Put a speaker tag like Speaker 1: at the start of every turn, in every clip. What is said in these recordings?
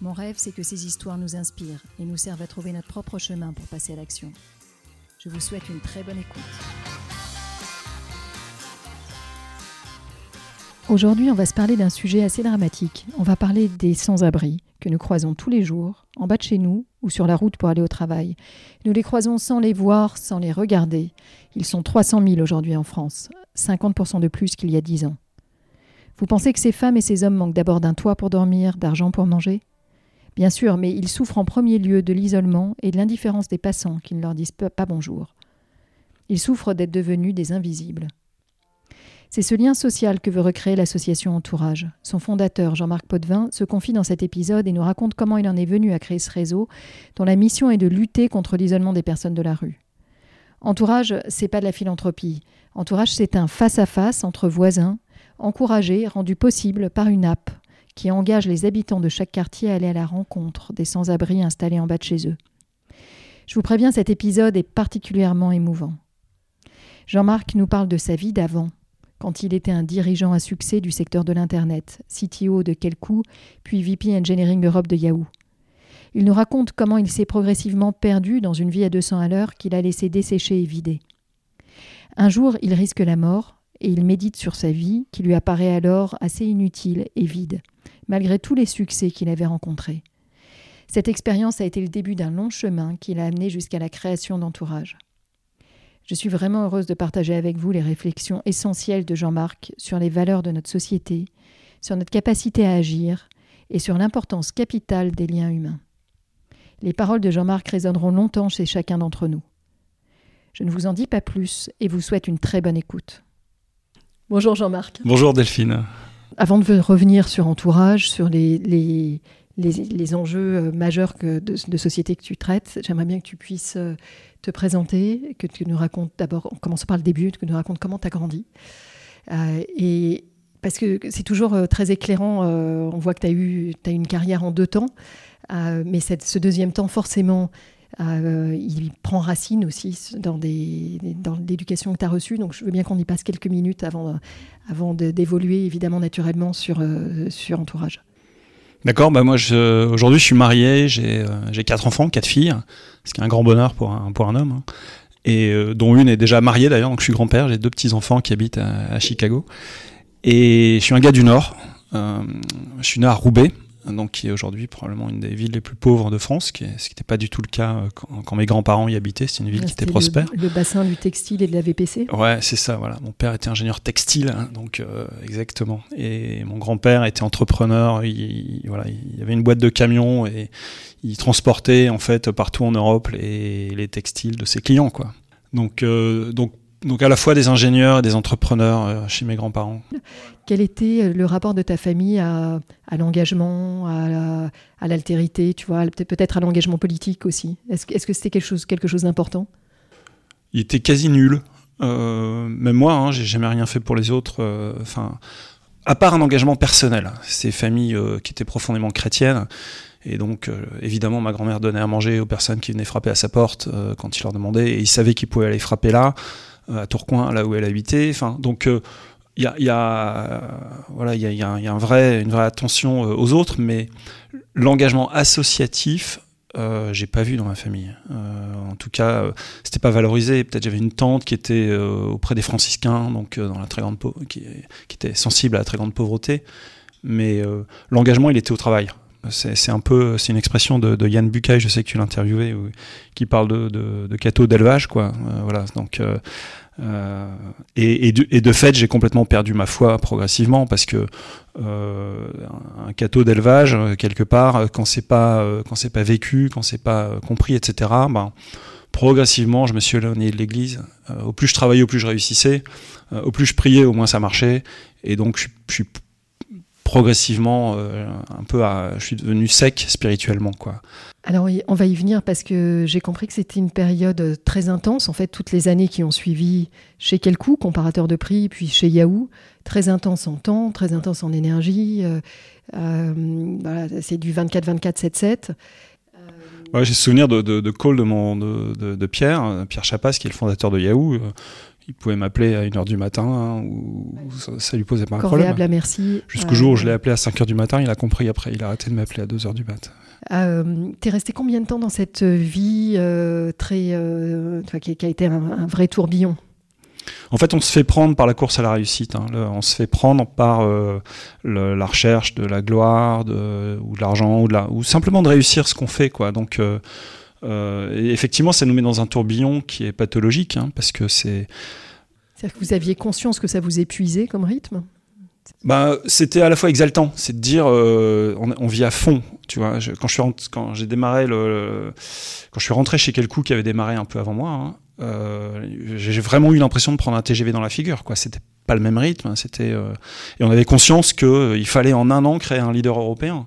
Speaker 1: Mon rêve, c'est que ces histoires nous inspirent et nous servent à trouver notre propre chemin pour passer à l'action. Je vous souhaite une très bonne écoute. Aujourd'hui, on va se parler d'un sujet assez dramatique. On va parler des sans-abri que nous croisons tous les jours, en bas de chez nous ou sur la route pour aller au travail. Nous les croisons sans les voir, sans les regarder. Ils sont 300 000 aujourd'hui en France, 50% de plus qu'il y a 10 ans. Vous pensez que ces femmes et ces hommes manquent d'abord d'un toit pour dormir, d'argent pour manger? Bien sûr, mais ils souffrent en premier lieu de l'isolement et de l'indifférence des passants qui ne leur disent pas bonjour. Ils souffrent d'être devenus des invisibles. C'est ce lien social que veut recréer l'association Entourage. Son fondateur, Jean-Marc Potvin, se confie dans cet épisode et nous raconte comment il en est venu à créer ce réseau, dont la mission est de lutter contre l'isolement des personnes de la rue. Entourage, c'est pas de la philanthropie. Entourage, c'est un face-à-face -face entre voisins, encouragé, rendu possible par une app qui engage les habitants de chaque quartier à aller à la rencontre des sans-abri installés en bas de chez eux. Je vous préviens, cet épisode est particulièrement émouvant. Jean-Marc nous parle de sa vie d'avant, quand il était un dirigeant à succès du secteur de l'Internet, CTO de Kelku, puis VP Engineering Europe de Yahoo. Il nous raconte comment il s'est progressivement perdu dans une vie à 200 à l'heure qu'il a laissé dessécher et vider. Un jour, il risque la mort et il médite sur sa vie qui lui apparaît alors assez inutile et vide malgré tous les succès qu'il avait rencontrés. Cette expérience a été le début d'un long chemin qui l'a amené jusqu'à la création d'Entourage. Je suis vraiment heureuse de partager avec vous les réflexions essentielles de Jean-Marc sur les valeurs de notre société, sur notre capacité à agir et sur l'importance capitale des liens humains. Les paroles de Jean-Marc résonneront longtemps chez chacun d'entre nous. Je ne vous en dis pas plus et vous souhaite une très bonne écoute. Bonjour Jean-Marc.
Speaker 2: Bonjour Delphine.
Speaker 1: Avant de revenir sur Entourage, sur les, les, les, enjeux euh, majeurs que de, société que tu traites, j'aimerais bien que tu puisses euh, te présenter, que tu nous racontes d'abord, en commençant par le début, que tu nous racontes comment tu as grandi. Euh, et parce que c'est toujours très éclairant, on voit que tu as eu as une carrière en deux temps, mais cette, ce deuxième temps, forcément, euh, il prend racine aussi dans, l'éducation que tu as reçue. Donc je veux bien qu'on y passe quelques minutes avant, d'évoluer évidemment naturellement sur, euh, sur Entourage.
Speaker 2: D'accord, bah moi aujourd'hui je suis marié, j'ai euh, quatre enfants, quatre filles, ce qui est un grand bonheur pour un, homme, hein. et dont une est déjà mariée d'ailleurs, donc je suis grand-père, j'ai deux petits-enfants qui habitent à, Chicago, et je suis un gars du Nord, je suis né à Roubaix, donc qui est aujourd'hui probablement une des villes les plus pauvres de France, qui ce qui n'était pas du tout le cas euh, quand, mes grands-parents y habitaient. C'est une ville qui était prospère.
Speaker 1: Le, bassin du textile et de la VPC.
Speaker 2: Ouais, c'est ça. Voilà, mon père était ingénieur textile, hein, donc euh, exactement. Et mon grand-père était entrepreneur. Il, voilà, il avait une boîte de camions et il transportait en fait partout en Europe les, les textiles de ses clients, quoi. Donc, euh, donc donc à la fois des ingénieurs et des entrepreneurs euh, chez mes grands-parents.
Speaker 1: Quel était euh, le rapport de ta famille à, l'engagement, à, l'altérité, tu vois, peut-être à l'engagement politique aussi? Est-ce que c'était quelque chose, quelque chose d'important?
Speaker 2: Il était quasi nul. Euh, même moi, hein, j'ai jamais rien fait pour les autres. Enfin, à part un engagement personnel. Ces familles qui étaient profondément chrétiennes. Et donc, évidemment, ma grand-mère donnait à manger aux personnes qui venaient frapper à sa porte quand il leur demandait. Et ils savaient qu'ils pouvaient aller frapper là. Euh, à Tourcoing, là où elle habitait. Enfin, donc il y a, a, voilà, il y a, vrai, une vraie attention euh, aux autres, mais l'engagement associatif, euh, j'ai pas vu dans ma famille. Euh, en tout cas, c'était pas valorisé. Peut-être j'avais une tante qui était auprès des franciscains, donc dans la très grande qui, qui, était sensible à la très grande pauvreté, mais l'engagement, il était au travail. C'est un peu, c'est une expression de, Yann Bucaille, je sais que tu l'as interviewé, qui parle de, de, cateau d'élevage, quoi. Euh, voilà, donc. Euh, euh, et, de, fait, j'ai complètement perdu ma foi progressivement parce que un cateau d'élevage, quelque part, quand c'est pas quand c'est pas vécu, quand c'est pas compris, etc. Ben, progressivement, je me suis éloigné de l'Église. au plus je travaillais, au plus je réussissais. au plus je priais, au moins ça marchait. Et donc, je suis progressivement un peu à, je suis devenu sec spirituellement quoi.
Speaker 1: Alors on va y venir parce que j'ai compris que c'était une période très intense. En fait, toutes les années qui ont suivi chez Kelkou, comparateur de prix, puis chez Yahoo, très intense en temps, très intense en énergie. c'est du 24-24-7-7.
Speaker 2: Ouais, j'ai souvenir de, de, de, call de, mon, de, de, Pierre, Pierre Chapas, qui est le fondateur de Yahoo. Il pouvait m'appeler à 1h du matin, hein, ou ça, lui posait pas un problème.
Speaker 1: merci.
Speaker 2: Jusqu'au jour où je l'ai appelé à 5h du matin, il a compris après, il a arrêté de m'appeler à 2h du matin.
Speaker 1: Euh, T'es resté combien de temps dans cette vie euh, très, euh, qui, a été un vrai tourbillon?
Speaker 2: En fait, on se fait prendre par la course à la réussite. Hein. on se fait prendre par euh, la recherche de la gloire, de, ou de l'argent, ou, ou simplement de réussir ce qu'on fait. Quoi. Donc, euh, euh, effectivement, ça nous met dans un tourbillon qui est pathologique, hein, parce que c'est.
Speaker 1: C'est-à-dire que vous aviez conscience que ça vous épuisait comme rythme?
Speaker 2: Bah, c'était à la fois exaltant, c'est de dire on, vit à fond, tu vois. quand je suis quand j'ai démarré le, quand je suis rentré chez Kelkou qui avait démarré un peu avant moi, hein, euh, j'ai vraiment eu l'impression de prendre un TGV dans la figure. Quoi, c'était pas le même rythme. Hein, c'était euh, et on avait conscience que euh, il fallait en un an créer un leader européen.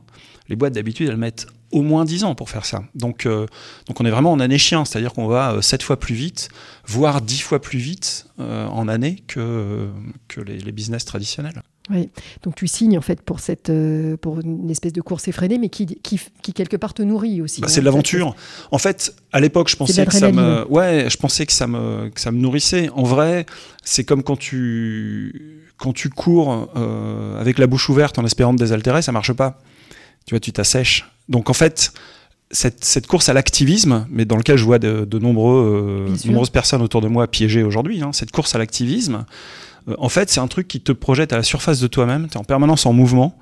Speaker 2: Les boîtes d'habitude elles mettent au moins 10 ans pour faire ça. Donc, donc on est vraiment en année chien, c'est-à-dire qu'on va 7 fois plus vite, voire 10 fois plus vite en année que, que les, les business traditionnels.
Speaker 1: Oui, donc tu signes en fait pour, cette, euh, pour une espèce de course effrénée, mais qui, qui, qui quelque part te nourrit aussi.
Speaker 2: Bah, c'est de l'aventure. En fait, à l'époque, je pensais que ça me, ouais, je pensais que ça me, que ça me nourrissait. En vrai, c'est comme quand tu, quand tu cours euh, avec la bouche ouverte en espérant te désaltérer, ça marche pas. Tu vois, tu t'assèches. Donc en fait, cette, cette, course à l'activisme, mais dans lequel je vois de, de nombreux, euh, nombreuses personnes autour de moi piégées aujourd'hui, hein, cette course à l'activisme, euh, en fait, c'est un truc qui te projette à la surface de toi-même, tu es en permanence en mouvement,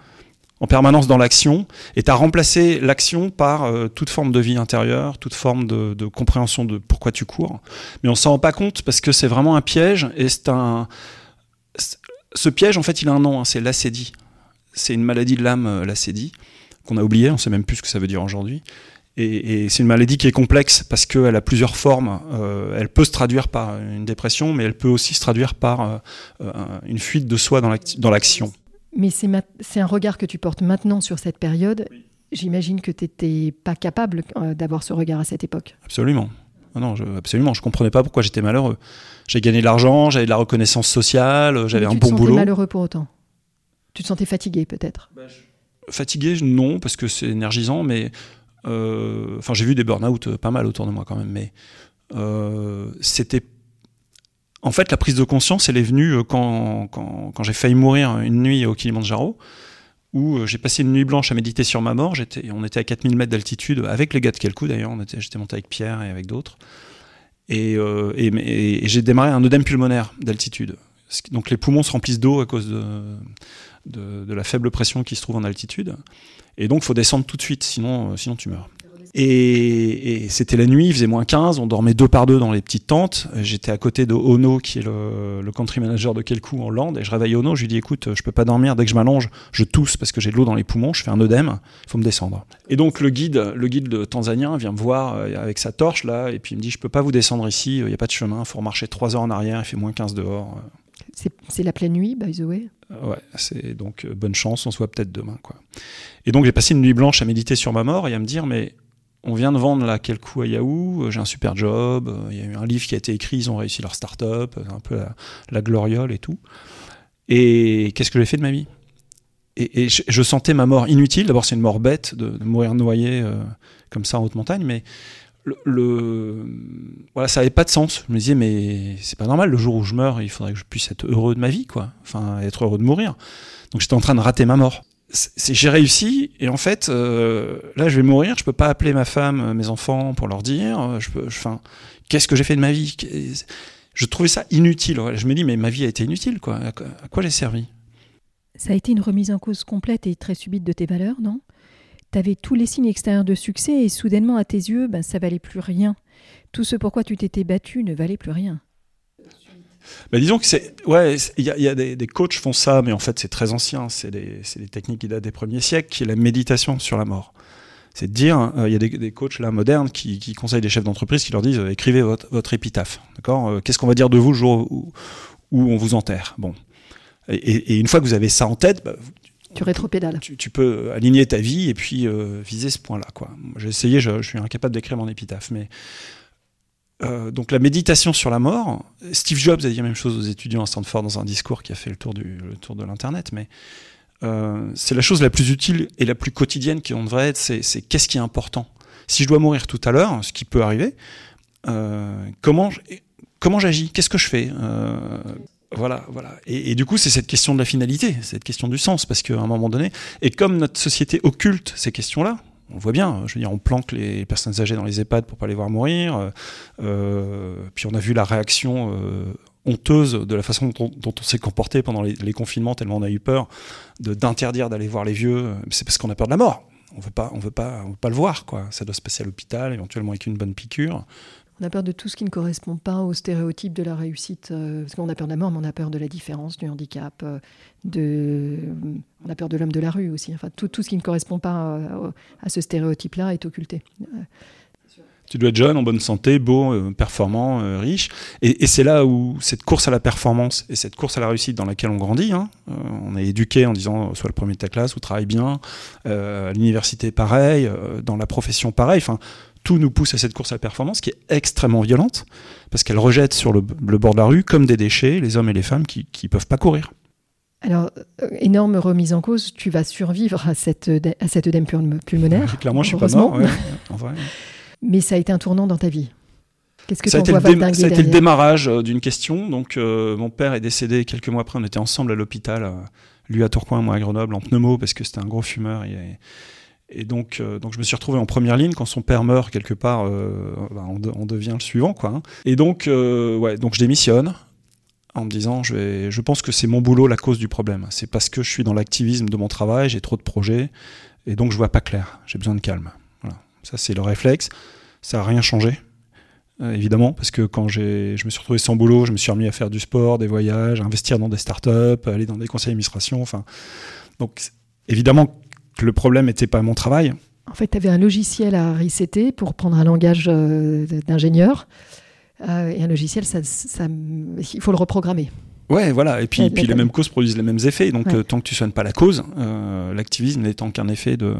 Speaker 2: en permanence dans l'action, et tu as remplacé l'action par euh, toute forme de vie intérieure, toute forme de, compréhension de pourquoi tu cours. Mais on s'en rend pas compte parce que c'est vraiment un piège, et c'est un... Ce piège, en fait, il a un nom, hein, c'est l'acédie. C'est une maladie de l'âme, l'acédie, qu'on a oublié, on sait même plus ce que ça veut dire aujourd'hui. Et, c'est une maladie qui est complexe parce qu'elle a plusieurs formes. Euh, elle peut se traduire par une dépression, mais elle peut aussi se traduire par euh, euh, une fuite de soi dans l'action.
Speaker 1: Mais c'est un regard que tu portes maintenant sur cette période. J'imagine que tu n'étais pas capable d'avoir ce regard à cette époque.
Speaker 2: Absolument. Ah non, je, absolument. Je comprenais pas pourquoi j'étais malheureux. J'ai gagné de l'argent, j'avais de la reconnaissance sociale, j'avais un bon boulot. Tu te sentais
Speaker 1: malheureux pour autant? Tu te sentais fatigué peut-être? Bah,
Speaker 2: Fatigué, non, parce que c'est énergisant, mais euh, enfin, j'ai vu des burn-out euh, pas mal autour de moi quand même, mais euh, c'était en fait, la prise de conscience, elle est venue quand, quand, quand j'ai failli mourir une nuit au Kilimanjaro, où j'ai passé une nuit blanche à méditer sur ma mort. J'étais, on était à 4000 mètres d'altitude, avec les gars de Kelkou d'ailleurs, j'étais monté avec Pierre et avec d'autres. Et, et, j'ai démarré un œdème pulmonaire d'altitude. Donc les poumons se remplissent d'eau à cause de, de, la faible pression qui se trouve en altitude. Et donc, faut descendre tout de suite, sinon, euh, sinon tu meurs. Et, c'était la nuit, il faisait moins 15, on dormait deux par deux dans les petites tentes. J'étais à côté de Ono, qui est le, country manager de Kelkou en Hollande, et je réveille Ono, je lui dis écoute, je peux pas dormir, dès que je m'allonge, je tousse parce que j'ai de l'eau dans les poumons, je fais un œdème, il faut me descendre. Et donc le guide, le guide de tanzanien vient me voir euh, avec sa torche là, et puis il me dit je peux pas vous descendre ici, il n'y a pas de chemin, il faut marcher trois heures en arrière, il fait moins 15 dehors.
Speaker 1: C'est la pleine nuit, by the way
Speaker 2: euh, Ouais, c'est donc bonne chance, on se voit peut-être demain. quoi. Et donc j'ai passé une nuit blanche à méditer sur ma mort et à me dire, mais on vient de vendre là quel coup à Yahoo, euh, j'ai un super job, euh, il y a eu un livre qui a été écrit, ils ont réussi leur start-up, euh, un peu la, gloriole et tout. Et qu'est-ce que j'ai fait de ma vie? Et, je, sentais ma mort inutile. D'abord, c'est une mort bête de, mourir noyé comme ça en haute montagne, mais le, voilà, ça avait pas de sens. Je me disais, mais c'est pas normal. Le jour où je meurs, il faudrait que je puisse être heureux de ma vie, quoi. Enfin, être heureux de mourir. Donc, j'étais en train de rater ma mort j'ai réussi et en fait euh, là je vais mourir je peux pas appeler ma femme euh, mes enfants pour leur dire euh, enfin qu'est-ce que j'ai fait de ma vie? Je trouvais ça inutile je me dis mais ma vie a été inutile quoi à quoi j'ai servi?
Speaker 1: Ça a été une remise en cause complète et très subite de tes valeurs non? Tu avais tous les signes extérieurs de succès et soudainement à tes yeux ben, ça valait plus rien. Tout ce pourquoi tu t'étais battu ne valait plus rien.
Speaker 2: Bah, disons que c'est ouais, il y a, des, des, coachs font ça, mais en fait c'est très ancien. C'est des, techniques qui datent des premiers siècles, qui est la méditation sur la mort. C'est de dire, euh, il y a des, coachs là modernes qui, conseillent des chefs d'entreprise qui leur disent euh, écrivez votre, épitaphe, d'accord euh, Qu'est-ce qu'on va dire de vous le jour où, on vous enterre? Bon, et, et, une fois que vous avez ça en tête, bah,
Speaker 1: Tu rétropédales.
Speaker 2: Tu, tu peux aligner ta vie et puis viser ce point-là. J'ai essayé, je, suis incapable d'écrire mon épitaphe, mais euh, donc la méditation sur la mort, Steve Jobs a dit la même chose aux étudiants à Stanford dans un discours qui a fait le tour, du, tour de l'Internet, mais euh, c'est la chose la plus utile et la plus quotidienne qu'on devrait être, c'est qu'est-ce qui est important. Si je dois mourir tout à l'heure, ce qui peut arriver, euh, comment, comment j'agis Qu'est-ce que je fais voilà, voilà. Et, du coup, c'est cette question de la finalité, cette question du sens, parce qu'à un moment donné, et comme notre société occulte ces questions-là, on voit bien, je veux dire, on planque les personnes âgées dans les EHPAD pour pas les voir mourir. Euh, puis on a vu la réaction euh, honteuse de la façon dont, on s'est comporté pendant les, confinements, tellement on a eu peur d'interdire d'aller voir les vieux. C'est parce qu'on a peur de la mort. On veut pas, on veut pas, on veut pas le voir, quoi. Ça doit se passer à l'hôpital, éventuellement avec une bonne piquure.
Speaker 1: On a peur de tout ce qui ne correspond pas aux stéréotypes de la réussite. Euh, parce qu'on a peur de la mort, mais on a peur de la différence, du handicap, euh, de... on a peur de l'homme de la rue aussi. Enfin, tout, tout ce qui ne correspond pas euh, à ce stéréotype-là est occulté.
Speaker 2: Tu dois être jeune, en bonne santé, beau, performant, riche. Et, c'est là où cette course à la performance et cette course à la réussite dans laquelle on grandit, hein, on est éduqué en disant sois le premier de ta classe ou travaille bien, à l'université pareil, dans la profession pareil. Tout nous pousse à cette course à la performance qui est extrêmement violente, parce qu'elle rejette sur le, bord de la rue, comme des déchets, les hommes et les femmes qui ne peuvent pas courir.
Speaker 1: Alors, euh, énorme remise en cause, tu vas survivre à cette, à cette œdème pulmonaire.
Speaker 2: clairement, je suis pas mort.
Speaker 1: Mais ça a été un tournant dans ta vie.
Speaker 2: Qu'est-ce que ça, a été, le, ça a été le démarrage euh, d'une question. Donc, euh, mon père est décédé quelques mois après. On était ensemble à l'hôpital, lui à Tourcoing, moi à Grenoble, en pneumo, parce que c'était un gros fumeur. Et, et donc, euh, donc je me suis retrouvé en première ligne quand son père meurt quelque part, euh, bah, on, devient le suivant quoi. Hein. Et donc, euh, ouais, donc je démissionne en me disant, je, je pense que c'est mon boulot la cause du problème. C'est parce que je suis dans l'activisme de mon travail, j'ai trop de projets, et donc je vois pas clair. J'ai besoin de calme. Voilà. Ça c'est le réflexe. Ça a rien changé. évidemment, parce que quand je me suis retrouvé sans boulot, je me suis remis à faire du sport, des voyages, investir dans des startups, aller dans des conseils d'administration. Enfin, donc évidemment le problème n'était pas mon travail.
Speaker 1: En fait, tu avais un logiciel à resetter pour prendre un langage euh, d'ingénieur. Euh, et un logiciel, ça, il faut le reprogrammer.
Speaker 2: Ouais, voilà. Et puis, puis les mêmes causes produisent les mêmes effets. Donc, euh, tant que tu soignes pas la cause, l'activisme n'étant qu'un effet de,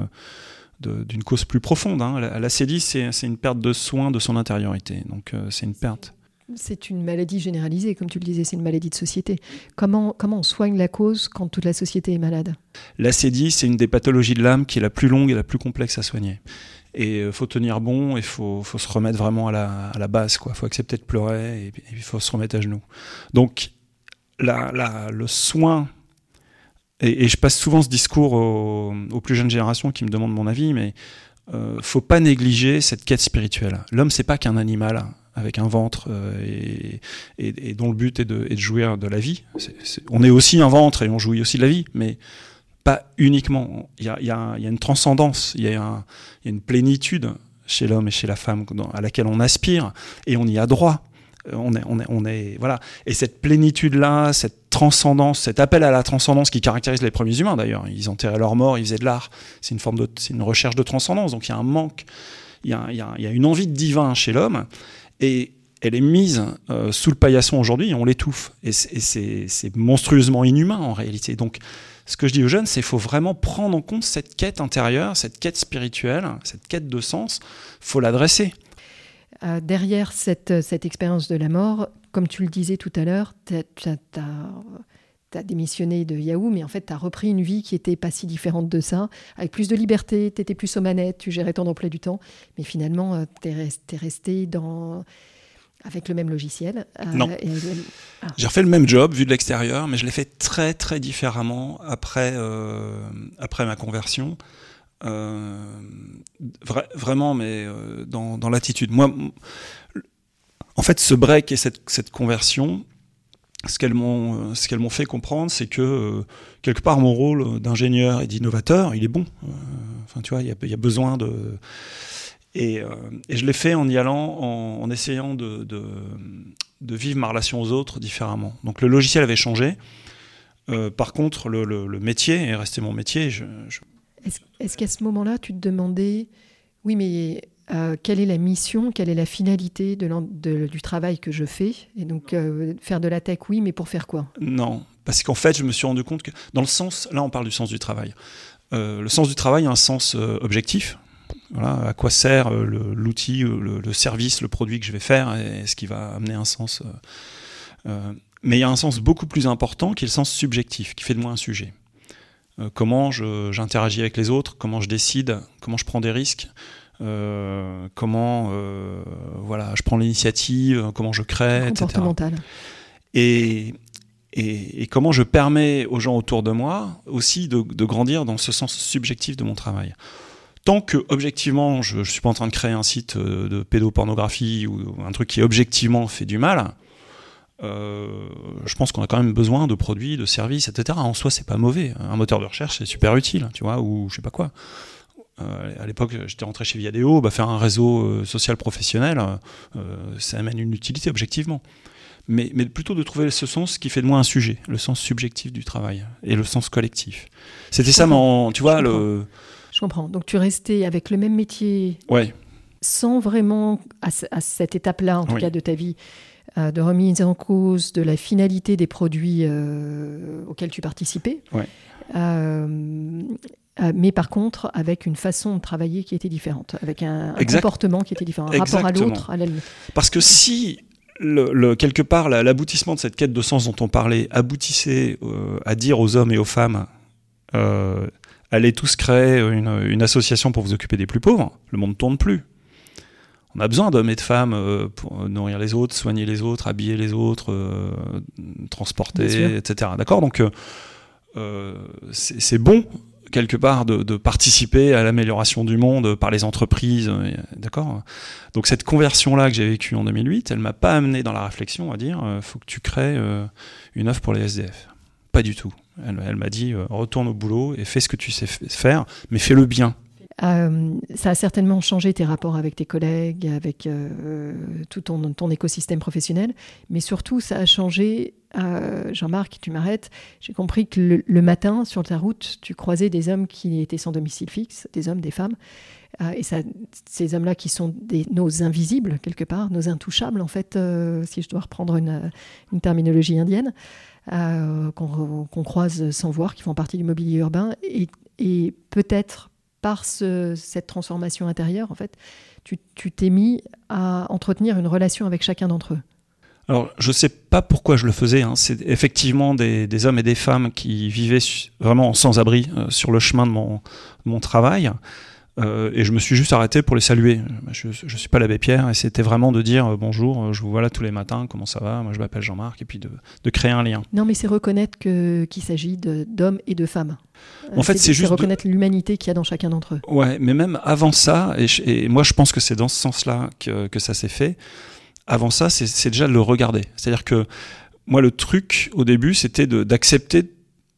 Speaker 2: d'une cause plus profonde. Hein. La, la c'est une perte de soin de son intériorité. Donc, c'est une perte.
Speaker 1: C'est une maladie généralisée, comme tu le disais, c'est une maladie de société. Comment, comment on soigne la cause quand toute la société est malade?
Speaker 2: L'acédie, c'est une des pathologies de l'âme qui est la plus longue et la plus complexe à soigner. Et il euh, faut tenir bon, il faut, faut, se remettre vraiment à la, à la base. Il faut accepter de pleurer et il faut se remettre à genoux. Donc, la, la, le soin, et, je passe souvent ce discours aux, plus jeunes générations qui me demandent mon avis, mais euh, faut pas négliger cette quête spirituelle. L'homme, c'est pas qu'un animal avec un ventre euh, et, dont le but est de, jouir de la vie. on est aussi un ventre et on jouit aussi de la vie, mais pas uniquement. Il y a, une transcendance, il y, a une plénitude chez l'homme et chez la femme à laquelle on aspire et on y a droit. Euh, on est, on est, on est, voilà. Et cette plénitude-là, cette transcendance, cet appel à la transcendance qui caractérise les premiers humains d'ailleurs. Ils enterraient leur mort, ils faisaient de l'art. C'est une forme de, c'est une recherche de transcendance. Donc il y a un manque, il y a, il y a une envie de divin chez l'homme et elle est mise euh, sous le paillasson aujourd'hui et on l'étouffe. Et c'est monstrueusement inhumain en réalité. Donc, ce que je dis aux jeunes, c'est qu'il faut vraiment prendre en compte cette quête intérieure, cette quête spirituelle, cette quête de sens. faut l'adresser.
Speaker 1: Euh, derrière cette, cette expérience de la mort, comme tu le disais tout à l'heure, tu as, démissionné de Yahoo, mais en fait, tu as repris une vie qui était pas si différente de ça, avec plus de liberté, tu étais plus aux manettes, tu gérais ton emploi du temps, mais finalement, euh, tu es, resté dans avec le même logiciel
Speaker 2: euh, Non. Ah. J'ai refait le même job vu de l'extérieur, mais je l'ai fait très très différemment après, euh, après ma conversion. Vraiment, mais dans, dans l'attitude. Moi, en fait, ce break et cette, cette conversion, ce qu'elles m'ont ce qu'elles m'ont fait comprendre c'est que euh, quelque part mon rôle d'ingénieur et d'innovateur il est bon. Euh, enfin tu vois il y, a, besoin de et, euh, et je l'ai fait en y allant en, en essayant de, de, vivre ma relation aux autres différemment. Donc le logiciel avait changé. Par contre le, le, métier est resté mon métier. Je...
Speaker 1: est-ce, est-ce qu'à ce moment-là tu te demandais oui mais euh, quelle est la mission, quelle est la finalité de, du travail que je fais? Et donc, euh, faire de la tech, oui, mais pour faire quoi?
Speaker 2: Non, Parce qu'en fait, je me suis rendu compte que, dans le sens, là on parle du sens du travail, euh, le sens du travail a un sens objectif. Voilà, à quoi sert l'outil, le, le, service, le produit que je vais faire, et ce qui va amener un sens. mais il y a un sens beaucoup plus important qui est le sens subjectif, qui fait de moi un sujet. Comment j'interagis avec les autres, comment je décide, comment je prends des risques, comment voilà, je prends l'initiative, comment je crée, etc. Et, et, comment je permets aux gens autour de moi aussi de, grandir dans ce sens subjectif de mon travail. Tant que objectivement, je ne suis pas en train de créer un site euh, de pédopornographie ou un truc qui objectivement fait du mal, euh, je pense qu'on a quand même besoin de produits, de services, etc. En soi, c'est pas mauvais. Un moteur de recherche, c'est super utile, tu vois, ou je sais pas quoi. Euh, à l'époque, j'étais rentré chez Viadeo, bah, faire un réseau social professionnel, ça amène une utilité objectivement mais, plutôt de trouver ce sens qui fait de moi un sujet, le sens subjectif du travail et le sens collectif. C'était ça mon, tu vois,
Speaker 1: je
Speaker 2: le.
Speaker 1: Je comprends. Donc tu restais avec le même métier.
Speaker 2: Ouais.
Speaker 1: Sans vraiment, à, cette étape-là, en tout cas de ta vie, euh, de remise en cause de la finalité des produits euh, auxquels tu participais.
Speaker 2: Ouais.
Speaker 1: Euh, mais par contre, avec une façon de travailler qui était différente, avec un, comportement qui était différent, un rapport à l'autre, à la
Speaker 2: Parce que si le, quelque part, l'aboutissement de cette quête de sens dont on parlait aboutissait euh, à dire aux hommes et aux femmes euh, allez tous créer une, association pour vous occuper des plus pauvres, le monde ne tourne plus. On a besoin d'hommes et de femmes euh, pour nourrir les autres, soigner les autres, habiller les autres, transporter, etc. D'accord? Donc, c'est bon quelque part de, participer à l'amélioration du monde par les entreprises, euh, d'accord? Donc cette conversion-là que j'ai vécue en 2008, elle m'a pas amené dans la réflexion à dire, euh, faut que tu crées euh, une œuvre pour les SDF. Pas du tout. Elle, m'a dit, retourne au boulot et fais ce que tu sais faire, mais fais-le bien.
Speaker 1: Ça a certainement changé tes rapports avec tes collègues, avec tout ton, écosystème professionnel, mais surtout ça a changé euh, Jean-Marc, tu m'arrêtes, j'ai compris que le, matin, sur ta route, tu croisais des hommes qui étaient sans domicile fixe, des hommes, des femmes. Euh, et ces hommes-là qui sont nos invisibles, quelque part, nos intouchables, en fait, euh, si je dois reprendre une, terminologie indienne, qu'on croise sans voir, qui font partie du mobilier urbain. Et peut-être par cette transformation intérieure, en fait, tu t'es mis à entretenir une relation avec chacun d'entre eux.
Speaker 2: Alors, je ne sais pas pourquoi je le faisais. Hein. C'est effectivement des, hommes et des femmes qui vivaient vraiment sans abri euh, sur le chemin de mon, mon travail. Euh, et je me suis juste arrêté pour les saluer. Je ne suis pas l'abbé Pierre, et c'était vraiment de dire euh, bonjour, je vous vois là tous les matins, comment ça va? Moi je m'appelle Jean-Marc, et puis de, de, créer un lien.
Speaker 1: Non, mais c'est reconnaître qu'il s'agit d'hommes et de femmes.
Speaker 2: En fait, c'est juste.
Speaker 1: reconnaître l'humanité qu'il y a dans chacun d'entre eux.
Speaker 2: Ouais, mais même avant ça, et, et, moi je pense que c'est dans ce sens-là que, que ça s'est fait avant ça, c'est déjà de le regarder. C'est-à-dire que moi, le truc au début, c'était d'accepter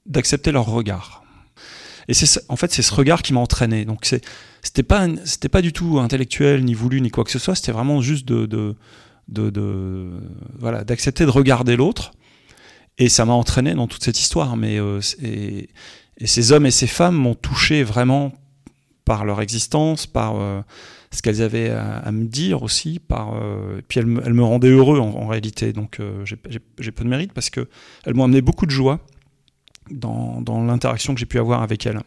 Speaker 2: d'accepter leur regard. Et c'est en fait c'est ce regard qui m'a entraîné. Donc c'est c'était pas c'était pas du tout intellectuel ni voulu ni quoi que ce soit. C'était vraiment juste de, voilà d'accepter de regarder l'autre. Et ça m'a entraîné dans toute cette histoire. Mais euh, et, ces hommes et ces femmes m'ont touché vraiment par leur existence, par euh, ce qu'elles avaient à, me dire aussi. Par, euh, puis elles, me rendaient heureux en, réalité. Donc euh, j'ai peu de mérite parce qu'elles m'ont amené beaucoup de joie dans, dans l'interaction que j'ai pu avoir avec elles.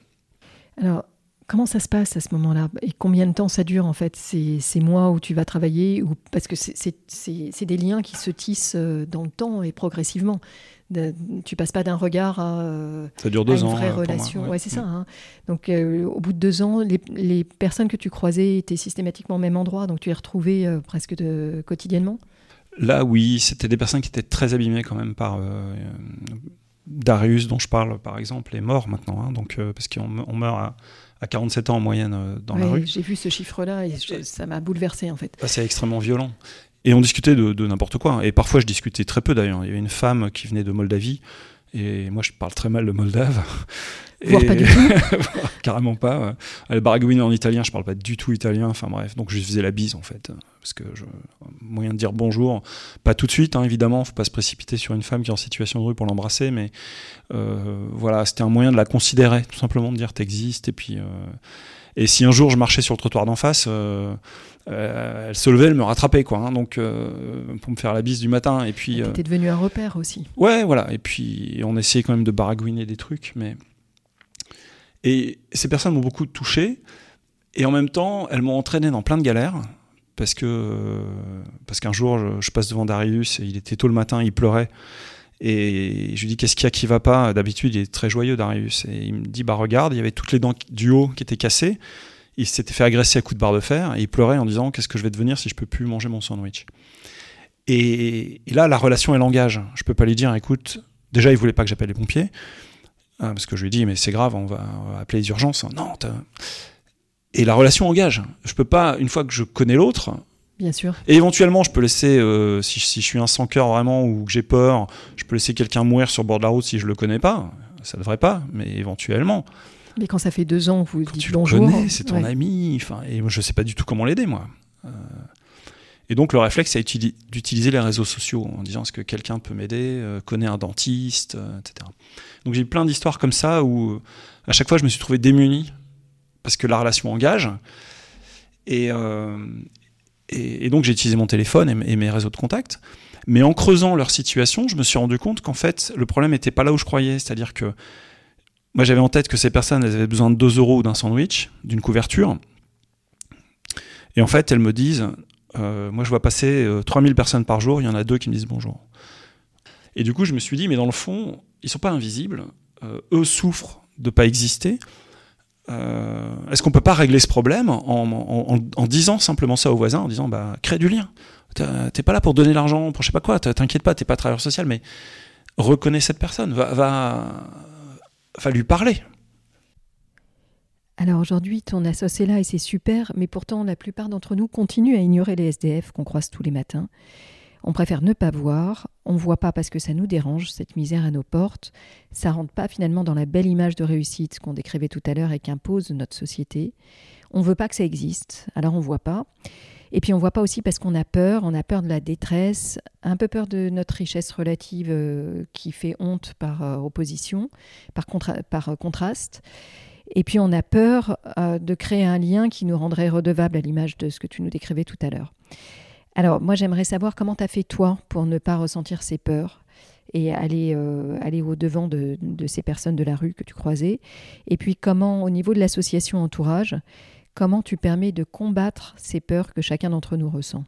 Speaker 1: Alors, comment ça se passe à ce moment-là? Et combien de temps ça dure en fait? Ces, ces mois où tu vas travailler ou, Parce que c'est des liens qui se tissent euh, dans le temps et progressivement tu passes pas d'un regard à,
Speaker 2: ça dure deux
Speaker 1: une
Speaker 2: ans,
Speaker 1: vraie relation. Ouais, c'est ça. Hein. Donc, euh, au bout de deux ans, les, personnes que tu croisais étaient systématiquement au même endroit, donc tu les retrouvais euh, presque de, quotidiennement?
Speaker 2: Là, oui, c'était des personnes qui étaient très abîmées quand même par. Euh, Darius, dont je parle par exemple, est mort maintenant, hein, donc, parce qu'on meurt à, 47 ans en moyenne dans la rue.
Speaker 1: J'ai vu ce chiffre-là et ça m'a bouleversé en fait.
Speaker 2: Ah, c'est extrêmement violent. Et on discutait de, n'importe quoi. Et parfois, je discutais très peu d'ailleurs. Il y avait une femme qui venait de Moldavie, et moi, je parle très mal le moldave.
Speaker 1: Voire pas du tout.
Speaker 2: Carrément pas. Elle baragouine en italien, je parle pas du tout italien. Enfin bref, donc je faisais la bise en fait. Parce que je... moyen de dire bonjour, pas tout de suite hein, évidemment, faut pas se précipiter sur une femme qui est en situation de rue pour l'embrasser, mais euh, voilà, c'était un moyen de la considérer, tout simplement de dire t'existes. Et puis, euh, et si un jour je marchais sur le trottoir d'en face, euh, elle se levait, elle me rattrapait quoi. Hein, donc pour me faire la bise du matin. Et puis.
Speaker 1: T'étais devenu un repère aussi.
Speaker 2: Ouais, voilà. Et puis on essayait quand même de baragouiner des trucs, mais et ces personnes m'ont beaucoup touché. Et en même temps, elles m'ont entraîné dans plein de galères. Parce que parce qu'un jour, je, passe devant Darius et il était tôt le matin, il pleurait. Et je lui dis qu'est-ce qu'il y a qui va pas? D'habitude, il est très joyeux, Darius. Et il me dit bah regarde, il y avait toutes les dents du haut qui étaient cassées. Il s'était fait agresser à coups de barre de fer et il pleurait en disant qu'est-ce que je vais devenir si je peux plus manger mon sandwich? Et, là, la relation est langage. Je peux pas lui dire écoute, déjà il voulait pas que j'appelle les pompiers. Ah, parce que je lui dit, mais c'est grave, on va, appeler les urgences. Non, et la relation engage. Je peux pas, une fois que je connais l'autre,
Speaker 1: Bien sûr.
Speaker 2: Et éventuellement, je peux laisser, euh, si, je suis un sans cœur vraiment ou que j'ai peur, je peux laisser quelqu'un mourir sur le bord de la route si je le connais pas. Ça devrait pas, mais éventuellement.
Speaker 1: Mais quand ça fait deux ans, vous dites
Speaker 2: tu
Speaker 1: bonjour.
Speaker 2: Le connais, c'est ton ami. Enfin, et je sais pas du tout comment l'aider, moi. Euh, et donc, le réflexe, c'est d'utiliser les réseaux sociaux en disant est-ce que quelqu'un peut m'aider, euh, connaît un dentiste, etc. Donc j'ai eu plein d'histoires comme ça où à chaque fois je me suis trouvé démuni parce que la relation engage. Et, euh, et, donc j'ai utilisé mon téléphone et, mes réseaux de contact. Mais en creusant leur situation, je me suis rendu compte qu'en fait le problème n'était pas là où je croyais. C'est-à-dire que moi j'avais en tête que ces personnes elles avaient besoin de 2 euros d'un sandwich, d'une couverture. Et en fait elles me disent, euh, moi je vois passer 3000 euh, personnes par jour, il y en a deux qui me disent bonjour. Et du coup je me suis dit, mais dans le fond, ils sont pas invisibles, euh, eux souffrent de pas exister. Euh, est-ce qu'on peut pas régler ce problème en, disant simplement ça aux voisins, en disant bah crée du lien. T'es pas là pour donner l'argent, pour je sais pas quoi. T'inquiète pas, t'es pas travailleur social, mais reconnais cette personne, va, va, lui parler.
Speaker 1: Alors aujourd'hui, ton associé est là et c'est super, mais pourtant la plupart d'entre nous continuent à ignorer les SDF qu'on croise tous les matins. On préfère ne pas voir, on ne voit pas parce que ça nous dérange, cette misère à nos portes, ça rentre pas finalement dans la belle image de réussite qu'on décrivait tout à l'heure et qu'impose notre société. On veut pas que ça existe, alors on voit pas. Et puis on voit pas aussi parce qu'on a peur, on a peur de la détresse, un peu peur de notre richesse relative euh, qui fait honte par euh, opposition, par, euh, contraste. Et puis on a peur de créer un lien qui nous rendrait redevables à l'image de ce que tu nous décrivais tout à l'heure. Alors moi j'aimerais savoir comment tu as fait toi pour ne pas ressentir ces peurs et aller, euh, aller au-devant de, ces personnes de la rue que tu croisais. Et puis comment au niveau de l'association entourage, comment tu permets de combattre ces peurs que chacun d'entre nous ressent?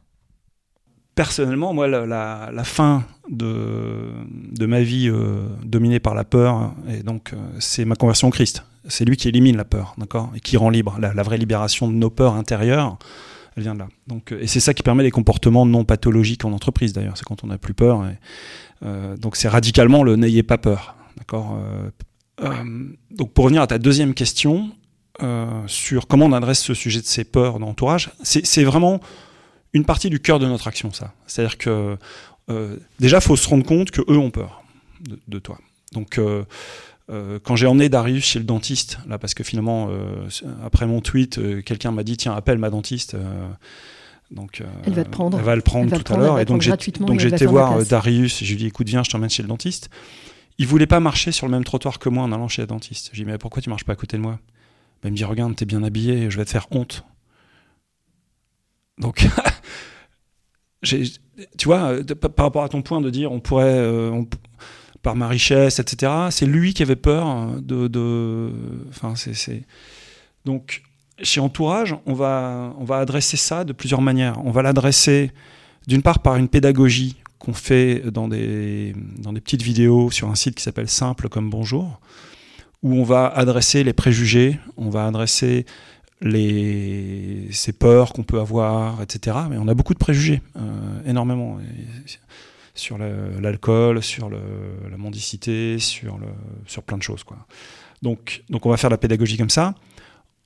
Speaker 2: Personnellement, moi, la, fin de, de, ma vie euh, dominée par la peur, et donc euh, c'est ma conversion au Christ. C'est lui qui élimine la peur, d'accord, et qui rend libre la vraie libération de nos peurs intérieures elle vient de là. Donc, euh, et c'est ça qui permet des comportements non pathologiques en entreprise d'ailleurs, c'est quand on n'a plus peur. Euh, donc c'est radicalement le n'ayez pas peur. D'accord euh, Donc pour revenir à ta deuxième question sur comment on adresse ce sujet de ces peurs dans l'entourage, c'est vraiment une partie du cœur de notre action, ça. C'est-à-dire que déjà, il faut se rendre compte que eux ont peur de, de toi. Donc euh, quand j'ai emmené Darius chez le dentiste, là, parce que finalement, euh, après mon tweet, euh, quelqu'un m'a dit tiens, appelle ma dentiste. donc,
Speaker 1: elle va te prendre.
Speaker 2: Elle va le prendre tout à l'heure. Et donc, j'ai, donc j'ai été voir Darius et je lui ai dit écoute, viens, je t'emmène chez le dentiste. Il voulait pas marcher sur le même trottoir que moi en allant chez le dentiste. Je lui ai dit mais pourquoi tu marches pas à côté de moi? Ben, Il me dit regarde, t'es bien habillé, je vais te faire honte. Donc, tu vois, par rapport à ton point de dire on pourrait, par ma richesse, etc. C'est lui qui avait peur de. C'est. Donc, chez Entourage, on va, on va adresser ça de plusieurs manières. On va l'adresser, d'une part, par une pédagogie qu'on fait dans des, dans des petites vidéos sur un site qui s'appelle Simple comme Bonjour, où on va adresser les préjugés, on va adresser les, ces peurs qu'on peut avoir, etc. Mais on a beaucoup de préjugés, euh, énormément sur l'alcool, sur la mendicité, sur, le, sur plein de choses. Quoi. Donc, donc on va faire la pédagogie comme ça.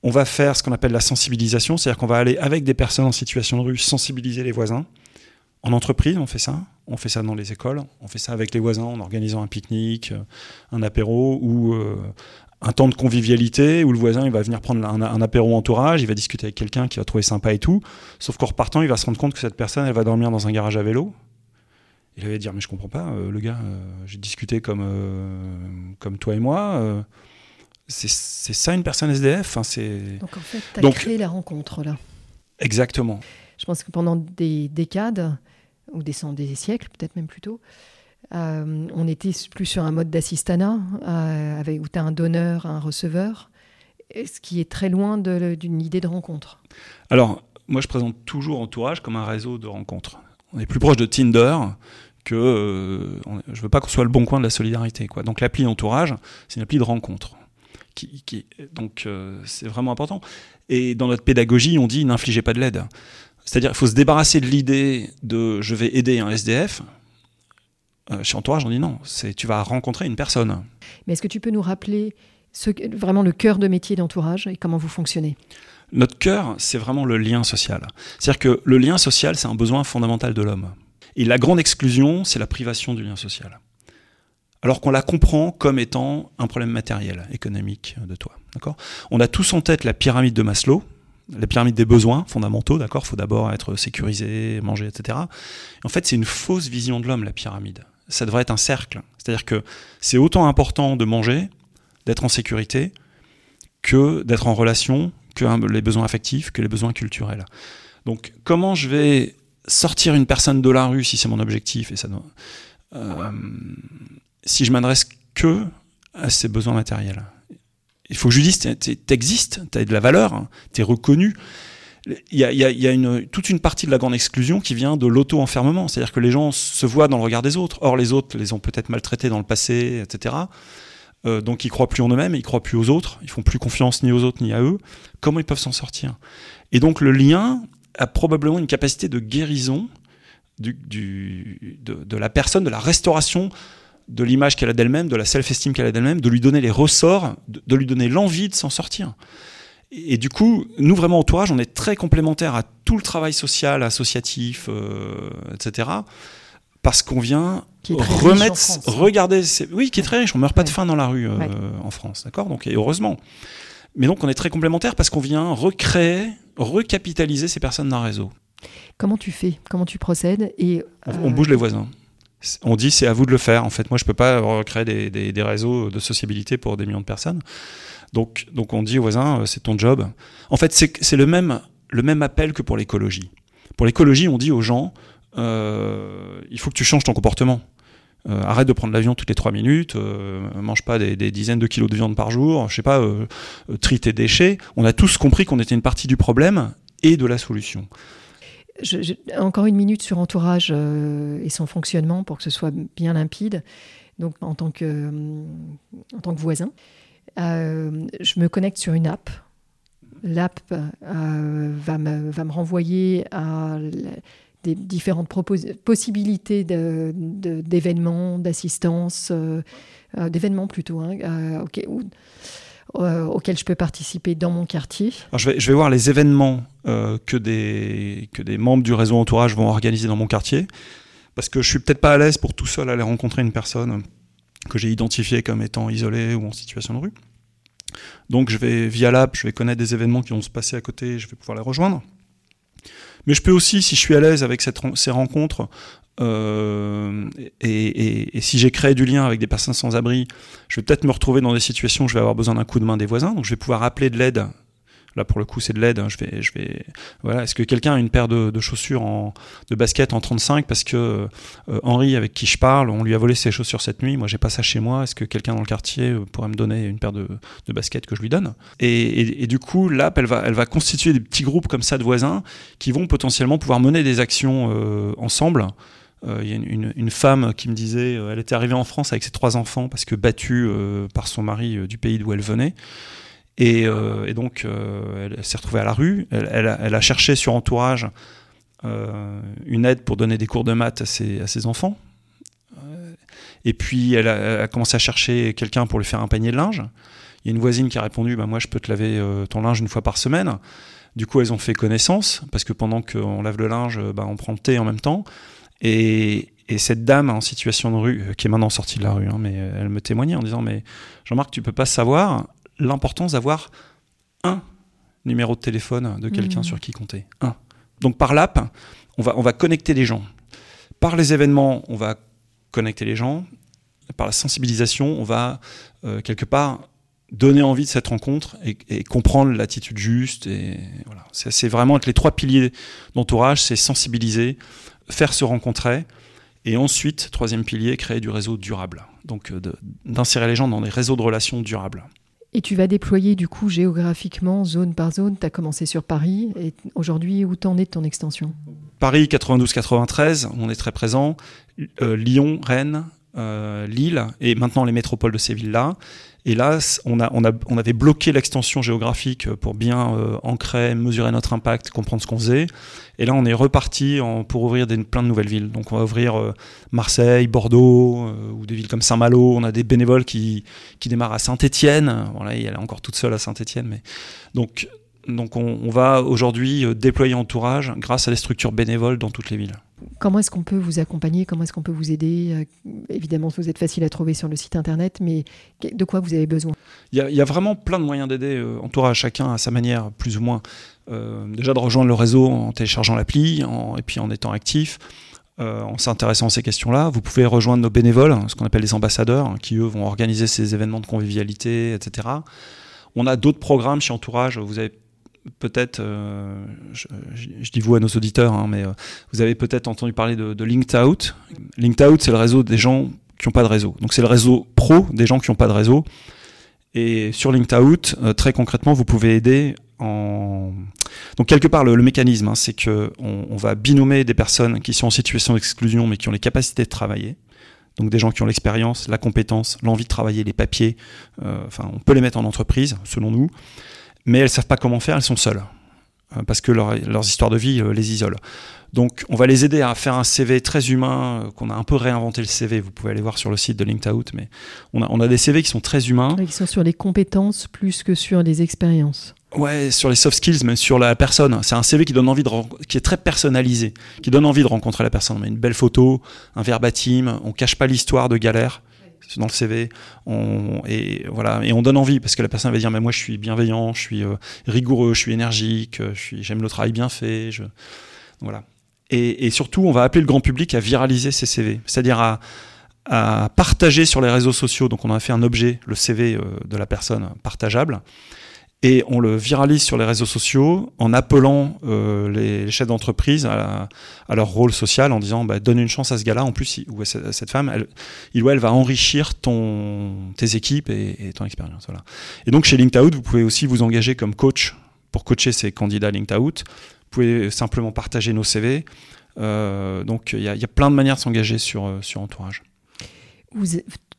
Speaker 2: On va faire ce qu'on appelle la sensibilisation, c'est-à-dire qu'on va aller avec des personnes en situation de rue sensibiliser les voisins. En entreprise, on fait ça. On fait ça dans les écoles, on fait ça avec les voisins en organisant un pique-nique, un apéro ou un temps de convivialité où le voisin il va venir prendre un, apéro entourage, il va discuter avec quelqu'un qui va trouver sympa et tout. Sauf qu'en repartant, il va se rendre compte que cette personne, elle va dormir dans un garage à vélo. Il va dire mais je comprends pas, euh, le gars, euh, j'ai discuté comme euh, comme toi et moi. c'est ça une personne SDF. Hein,
Speaker 1: Donc en fait, tu as créé la rencontre là.
Speaker 2: Exactement.
Speaker 1: Je pense que pendant des décades ou des, des siècles, peut-être même plus tôt, euh, on était plus sur un mode d'assistanat, euh, avec, où tu as un donneur, un receveur, ce qui est très loin d'une idée de rencontre.
Speaker 2: Alors, moi, je présente toujours Entourage comme un réseau de rencontres. On est plus proche de Tinder que. Euh, je veux pas qu'on soit le bon coin de la solidarité. Quoi. Donc, l'appli Entourage, c'est une appli de rencontre. Qui, donc, c'est vraiment important. Et dans notre pédagogie, on dit n'infligez pas de l'aide. C'est-à-dire, il faut se débarrasser de l'idée de je vais aider un SDF euh, chez Entourage, on dit non, c'est tu vas rencontrer une personne.
Speaker 1: Mais est-ce que tu peux nous rappeler ce, vraiment le cœur de métier d'Entourage et comment vous fonctionnez?
Speaker 2: Notre cœur, c'est vraiment le lien social. C'est-à-dire que le lien social, c'est un besoin fondamental de l'homme. Et la grande exclusion, c'est la privation du lien social. Alors qu'on la comprend comme étant un problème matériel, économique de toi. On a tous en tête la pyramide de Maslow, la pyramide des besoins fondamentaux, d'accord? Il faut d'abord être sécurisé, manger, etc. en fait, c'est une fausse vision de l'homme, la pyramide ça devrait être un cercle. C'est-à-dire que c'est autant important de manger, d'être en sécurité, que d'être en relation, que les besoins affectifs, que les besoins culturels. Donc comment je vais sortir une personne de la rue si c'est mon objectif et ça euh, si je m'adresse que à ses besoins matériels. Il faut que je lui dise, t'existes, t'as de la valeur, t'es reconnu il y a, une, toute une partie de la grande exclusion qui vient de l'auto-enfermement. C'est-à-dire que les gens se voient dans le regard des autres. Or, les autres les ont peut-être maltraités dans le passé, etc. Euh, donc, ils croient plus en eux-mêmes, ils croient plus aux autres, ils font plus confiance ni aux autres ni à eux. Comment ils peuvent s'en sortir? Et donc, le lien a probablement une capacité de guérison du, de, la personne, de la restauration de l'image qu'elle a d'elle-même, de la self-esteem qu'elle a d'elle-même, de lui donner les ressorts, de lui donner l'envie de s'en sortir. Et, du coup, nous, vraiment, entourage, on est très complémentaires à tout le travail social, associatif, euh, etc. Parce qu'on vient remettre, regarder, oui, qui est très riche. On meurt pas de faim dans la rue euh, en France, d'accord? Donc, et heureusement. Mais donc, on est très complémentaires parce qu'on vient recréer, recapitaliser ces personnes d'un réseau.
Speaker 1: Comment tu fais? Comment tu procèdes? Et
Speaker 2: on, bouge les voisins. On dit c'est à vous de le faire. En fait, moi, je peux pas recréer des, des réseaux de sociabilité pour des millions de personnes. Donc, donc on dit aux voisins, euh, c'est ton job. En fait, c'est le même, le même appel que pour l'écologie. Pour l'écologie, on dit aux gens, euh, il faut que tu changes ton comportement. Euh, arrête de prendre l'avion toutes les trois minutes, mange pas des, dizaines de kilos de viande par jour, je sais pas, trie tes déchets. On a tous compris qu'on était une partie du problème et de la solution.
Speaker 1: encore une minute sur entourage et son fonctionnement pour que ce soit bien limpide. Donc en tant que, en tant que voisin, euh, je me connecte sur une app. L'app euh, va, me, va me renvoyer à des différentes possibilités d'événements, d'assistance, euh, d'événements plutôt, hein, auxquels je peux participer dans mon quartier.
Speaker 2: Je, vais, voir les événements que, des, que des membres du réseau entourage vont organiser dans mon quartier, parce que je suis peut-être pas à l'aise pour tout seul aller rencontrer une personne que j'ai identifiée comme étant isolée ou en situation de rue. Donc je vais via l'app, je vais connaître des événements qui vont se passer à côté, je vais pouvoir les rejoindre. Mais je peux aussi, si je suis à l'aise avec ces rencontres, euh, et, si j'ai créé du lien avec des personnes sans abri, je vais peut-être me retrouver dans des situations où je vais avoir besoin d'un coup de main des voisins, donc je vais pouvoir appeler de l'aide Là, pour le coup, c'est de l'aide. Hein. Je vais, je vais, voilà. Est-ce que quelqu'un a une paire de, chaussures en, de basket en 35 parce que euh, Henri, avec qui je parle, on lui a volé ses chaussures cette nuit. Moi, j'ai pas ça chez moi. Est-ce que quelqu'un dans le quartier euh, pourrait me donner une paire de, de baskets que je lui donne? Et, du coup, l'app, elle va, elle va constituer des petits groupes comme ça de voisins qui vont potentiellement pouvoir mener des actions euh, ensemble. Il y a une, une, femme qui me disait, elle était arrivée en France avec ses trois enfants parce que battue par son mari du pays d'où elle venait. Euh, et, donc, euh, elle, s'est retrouvée à la rue. Elle, a, cherché sur Entourage euh, une aide pour donner des cours de maths à ses, enfants. Et puis, elle a, commencé à chercher quelqu'un pour lui faire un panier de linge. Il y a une voisine qui a répondu bah, Moi, je peux te laver ton linge une fois par semaine. Du coup, elles ont fait connaissance, parce que pendant qu'on lave le linge, bah, on prend le thé en même temps. Et, Et cette dame en situation de rue, qui est maintenant sortie de la rue, hein, mais elle me témoignait en disant Mais Jean-Marc, tu peux pas savoir l'importance d'avoir un numéro de téléphone de quelqu'un mmh. sur qui compter. Un. Donc par l'app, on va, on va connecter les gens. Par les événements, on va connecter les gens. Par la sensibilisation, on va euh, quelque part donner envie de cette rencontre et, comprendre l'attitude juste. Et voilà. C'est vraiment avec les trois piliers d'entourage, c'est sensibiliser, faire se rencontrer, et ensuite, troisième pilier, créer du réseau durable. Donc euh, d'insérer les gens dans des réseaux de relations durables.
Speaker 1: Et tu vas déployer du coup géographiquement, zone par zone. Tu as commencé sur Paris. Et aujourd'hui, où t'en es de ton extension?
Speaker 2: Paris 92-93, on est très présent. Euh, Lyon, Rennes, euh, Lille et maintenant les métropoles de ces villes-là. Et là, on, avait bloqué l'extension géographique pour bien euh, ancrer, mesurer notre impact, comprendre ce qu'on faisait. Et là, on est reparti pour ouvrir des, plein de nouvelles villes. Donc, on va ouvrir euh, Marseille, Bordeaux euh, ou des villes comme Saint-Malo. On a des bénévoles qui, qui démarrent à Saint-Étienne. Voilà, elle est encore toute seule à Saint-Étienne. Mais... Donc, donc, on, on va aujourd'hui déployer entourage grâce à des structures bénévoles dans toutes les villes.
Speaker 1: Comment est-ce qu'on peut vous accompagner Comment est-ce qu'on peut vous aider euh, Évidemment, vous êtes facile à trouver sur le site internet, mais de quoi vous avez besoin
Speaker 2: il y, a, vraiment plein de moyens d'aider. Euh, entourage chacun à sa manière, plus ou moins. Euh, déjà de rejoindre le réseau en téléchargeant l'appli et puis en étant actif. en s'intéressant à ces questions-là. Vous pouvez rejoindre nos bénévoles, ce qu'on appelle les ambassadeurs, qui eux vont organiser ces événements de convivialité, etc. On a d'autres programmes chez Entourage. Vous avez peut-être, euh, je, dis vous à nos auditeurs, hein, mais euh, vous avez peut-être entendu parler de, de Linked Out. Linked Out, c'est le réseau des gens qui n'ont pas de réseau. Donc c'est le réseau pro des gens qui n'ont pas de réseau. Et sur Linked Out, euh, très concrètement, vous pouvez aider en... Donc quelque part, le, mécanisme, hein, c'est que on, va binômer des personnes qui sont en situation d'exclusion, mais qui ont les capacités de travailler. Donc des gens qui ont l'expérience, la compétence, l'envie de travailler, les papiers. enfin, on peut les mettre en entreprise, selon nous mais elles ne savent pas comment faire, elles sont seules, euh, parce que leurs histoires de vie euh, les isolent. Donc on va les aider à faire un CV très humain, euh, qu'on a un peu réinventé le CV, vous pouvez aller voir sur le site de LinkedOut, mais on a, on a des CV qui sont très humains.
Speaker 1: Qui sont sur les compétences plus que sur les expériences.
Speaker 2: Ouais, sur les soft skills, mais sur la personne. C'est un CV qui donne envie de qui est très personnalisé, qui donne envie de rencontrer la personne. On met une belle photo, un verbatim, on cache pas l'histoire de galère dans le CV. On, et voilà, et on donne envie parce que la personne va dire mais moi je suis bienveillant, je suis euh, rigoureux, je suis énergique, je suis, j'aime le travail bien fait. Je, voilà. Et, et, surtout, on va appeler le grand public à viraliser ces CV, c'est-à-dire à, à, partager sur les réseaux sociaux. Donc on a fait un objet, le CV euh, de la personne partageable, et on le viralise sur les réseaux sociaux en appelant euh, les, chefs d'entreprise à, leur rôle social en disant bah, donne une chance à ce gars-là en plus ou à cette femme elle, il ou elle va enrichir ton tes équipes et, ton expérience voilà. Et donc chez LinkedOut vous pouvez aussi vous engager comme coach. Pour coacher ces candidats LinkedOut vous pouvez simplement partager nos CV euh, donc il y, a plein de manières de s'engager sur sur entourage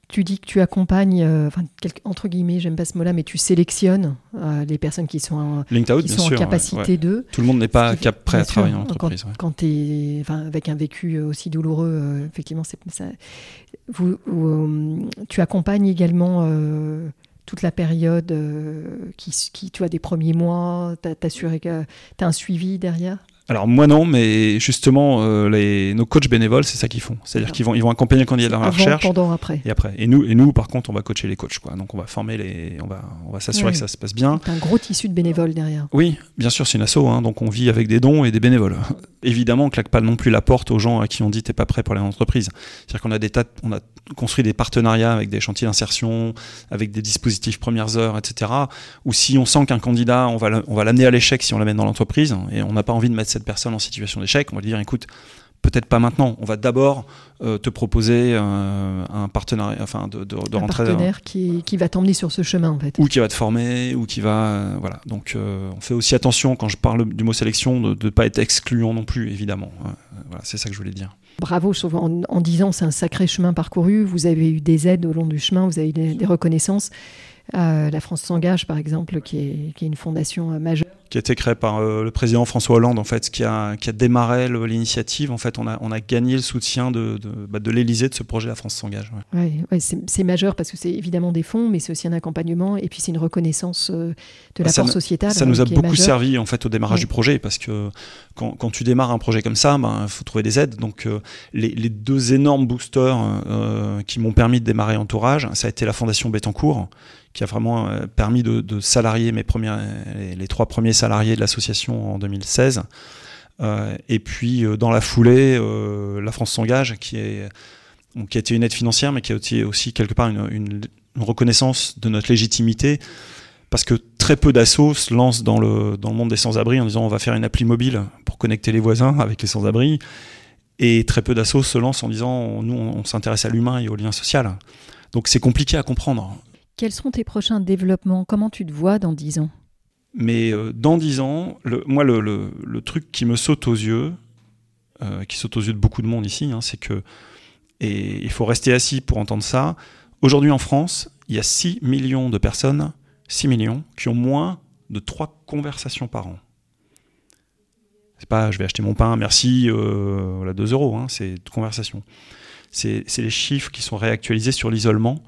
Speaker 1: tu dis que tu accompagnes, euh, enfin, entre guillemets, j'aime pas ce mot-là, mais tu sélectionnes euh, les personnes qui sont, en, qui sont en capacité de.
Speaker 2: Tout le monde n'est pas prêt à travailler en entreprise.
Speaker 1: Quand, tu es enfin, avec un vécu aussi douloureux, euh, effectivement, c'est ça. Vous, tu accompagnes également toute la période qui, qui, tu as des premiers mois, as, tu as un suivi derrière?
Speaker 2: Alors moi non, mais justement euh, les, nos coachs bénévoles, c'est ça qu'ils font. C'est-à-dire qu'ils vont ils vont accompagner le candidat dans la recherche.
Speaker 1: Pendant, après.
Speaker 2: Et après. Et nous et nous par contre, on va coacher les coachs quoi. Donc on va former les, on va on va s'assurer que ça se passe bien.
Speaker 1: un gros tissu de bénévoles derrière.
Speaker 2: Oui, bien sûr, c'est une asso, hein, donc on vit avec des dons et des bénévoles. Évidemment, on claque pas non plus la porte aux gens à qui on dit t'es pas prêt pour les entreprises. C'est-à-dire qu'on a des tas, on a construit des partenariats avec des chantiers d'insertion, avec des dispositifs premières heures, etc. Ou si on sent qu'un candidat, on va on va l'amener à l'échec si on l'amène dans l'entreprise et on n'a pas envie de mettre cette personne en situation d'échec, on va lui dire écoute, peut-être pas maintenant. On va d'abord euh, te proposer euh, un partenariat, enfin de, de, de
Speaker 1: un partenaire qui, qui, va t'emmener sur ce chemin en fait.
Speaker 2: Ou qui va te former, ou qui va, euh, voilà. Donc on fait aussi attention quand je parle du mot sélection de ne pas être excluant non plus, évidemment. voilà, c'est ça que je voulais dire.
Speaker 1: Bravo, en, en disant c'est un sacré chemin parcouru. Vous avez eu des aides au long du chemin, vous avez eu des, des reconnaissances. la France s'engage, par exemple, qui est, qui est une fondation majeure
Speaker 2: qui a été créé par euh, le président François Hollande, en fait, qui a, qui a démarré l'initiative. En fait, on a, on a gagné le soutien de, de, bah, de l'Élysée de ce projet La France s'engage.
Speaker 1: Ouais. Ouais, ouais, c'est majeur parce que c'est évidemment des fonds, mais c'est aussi un accompagnement et puis c'est une reconnaissance euh, de l'apport
Speaker 2: bah,
Speaker 1: sociétal.
Speaker 2: Ça nous a beaucoup servi en fait au démarrage du projet parce que quand, quand, tu démarres un projet comme ça, il ben, faut trouver des aides. Donc euh, les, les, deux énormes boosters euh, qui m'ont permis de démarrer Entourage, ça a été la Fondation Bettencourt qui a vraiment euh, permis de, salarier mes premiers, les, trois premiers salariés de l'association en 2016. Euh, et puis euh, dans la foulée, la France s'engage, qui, qui a été une aide financière, mais qui a été aussi quelque part une, reconnaissance de notre légitimité, parce que très peu d'assos se lancent dans le, dans le monde des sans-abri en disant on va faire une appli mobile pour connecter les voisins avec les sans-abri. Et très peu d'assos se lancent en disant nous on, on s'intéresse à l'humain et au lien social. Donc c'est compliqué à comprendre.
Speaker 1: Quels seront tes prochains développements? Comment tu te vois dans 10 ans?
Speaker 2: Mais euh, dans 10 ans, le, moi, le, truc qui me saute aux yeux, euh, qui saute aux yeux de beaucoup de monde ici, hein, c'est que, et il faut rester assis pour entendre ça, aujourd'hui en France, il y a 6 millions de personnes, 6 millions, qui ont moins de 3 conversations par an. C'est pas je vais acheter mon pain, merci, euh, voilà, 2 euros, hein, c'est de conversation. C'est les chiffres qui sont réactualisés sur l'isolement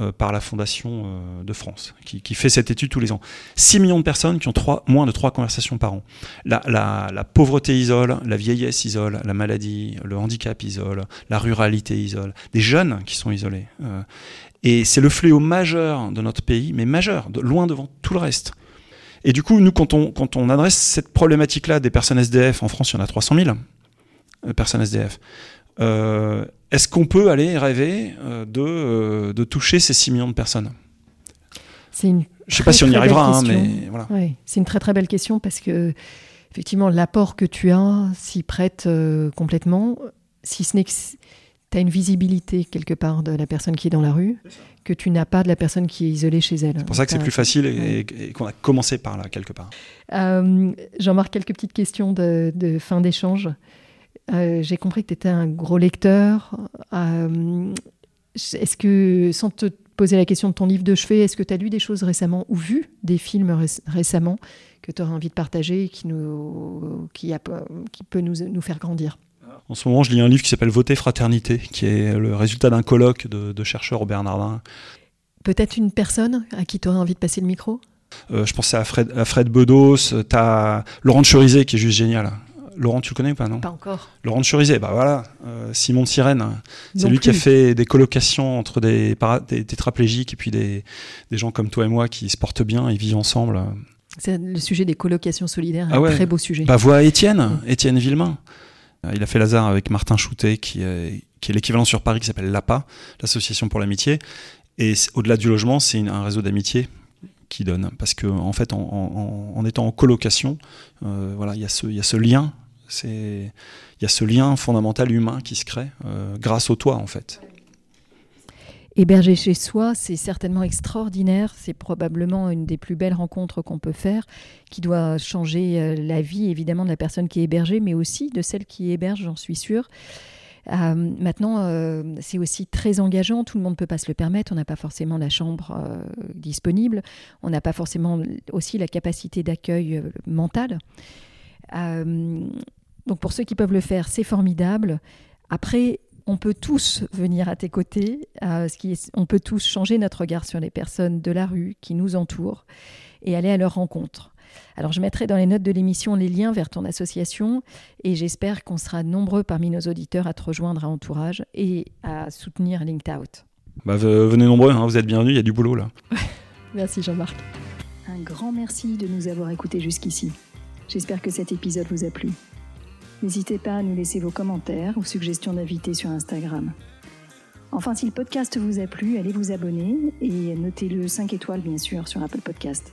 Speaker 2: euh, par la Fondation euh, de France, qui, fait cette étude tous les ans. 6 millions de personnes qui ont 3, moins de 3 conversations par an. La, pauvreté isole, la vieillesse isole, la maladie, le handicap isole, la ruralité isole, des jeunes qui sont isolés. Euh, et c'est le fléau majeur de notre pays, mais majeur, loin devant tout le reste. Et du coup, nous, quand on adresse cette problématique-là des personnes SDF, en France, il y en a 300 000 personnes SDF. Euh, est-ce qu'on peut aller rêver euh, de, euh, de, toucher ces 6 millions de personnes?
Speaker 1: C'est une
Speaker 2: Je ne sais pas si on y arrivera, hein, mais voilà.
Speaker 1: C'est une très très belle question parce que effectivement l'apport que tu as s'y prête euh, complètement, si ce n'est que tu as une visibilité quelque part de la personne qui est dans la rue que tu n'as pas de la personne qui est isolée chez elle.
Speaker 2: C'est pour ça que c'est plus facile et, ouais. et qu'on a commencé par là quelque part.
Speaker 1: Euh, J'en-marque quelques petites questions de, de fin d'échange. Euh, j'ai compris que tu étais un gros lecteur. Euh, est-ce que, sans te poser la question de ton livre de chevet, est-ce que tu as lu des choses récemment ou vu des films ré récemment que tu aurais envie de partager et qui, nous, qui, a, qui peut nous, nous faire grandir?
Speaker 2: En ce moment, je lis un livre qui s'appelle Voter Fraternité, qui est le résultat d'un colloque de, de, chercheurs au Bernardin.
Speaker 1: Peut-être une personne à qui tu aurais envie de passer le micro?
Speaker 2: Euh, Je pensais à Fred, à Fred Bedos, tu as Laurent Cherizet qui est juste génial. Laurent, tu le connais ou pas non
Speaker 1: Pas encore.
Speaker 2: Laurent de Cherizet, bah voilà. Euh, Simon de Sirène, c'est lui plus. qui a fait des colocations entre des, des tétraplégiques et puis des, des, gens comme toi et moi qui se portent bien et vivent ensemble.
Speaker 1: C'est le sujet des colocations solidaires, ah un très beau sujet.
Speaker 2: Bah vois Étienne, Étienne Villemain. Il a fait Lazare avec Martin Choutet, qui est, qui est l'équivalent sur Paris qui s'appelle l'APA, l'Association pour l'amitié. Et au-delà du logement, c'est un réseau d'amitié qui donne. Parce que en fait, en, étant en colocation, euh, voilà, il y, y, a ce lien. Il y a ce lien fondamental humain qui se crée euh, grâce au toit, en fait.
Speaker 1: Héberger chez soi, c'est certainement extraordinaire. C'est probablement une des plus belles rencontres qu'on peut faire, qui doit changer euh, la vie, évidemment, de la personne qui est hébergée, mais aussi de celle qui héberge, j'en suis sûre. Euh, maintenant, euh, c'est aussi très engageant. Tout le monde ne peut pas se le permettre. On n'a pas forcément la chambre euh, disponible. On n'a pas forcément aussi la capacité d'accueil mental. donc, pour ceux qui peuvent le faire, c'est formidable. Après, on peut tous venir à tes côtés. on peut tous changer notre regard sur les personnes de la rue qui nous entourent et aller à leur rencontre. Alors je mettrai dans les notes de l'émission les liens vers ton association et j'espère qu'on sera nombreux parmi nos auditeurs à te rejoindre à Entourage et à soutenir Linked Out.
Speaker 2: Bah, venez nombreux, hein, vous êtes bienvenus, il y a du boulot là.
Speaker 1: merci Jean-Marc. Un grand merci de nous avoir écoutés jusqu'ici. J'espère que cet épisode vous a plu. N'hésitez pas à nous laisser vos commentaires ou suggestions d'invités sur Instagram. Enfin, si le podcast vous a plu, allez vous abonner et notez-le 5 étoiles bien sûr sur Apple Podcast.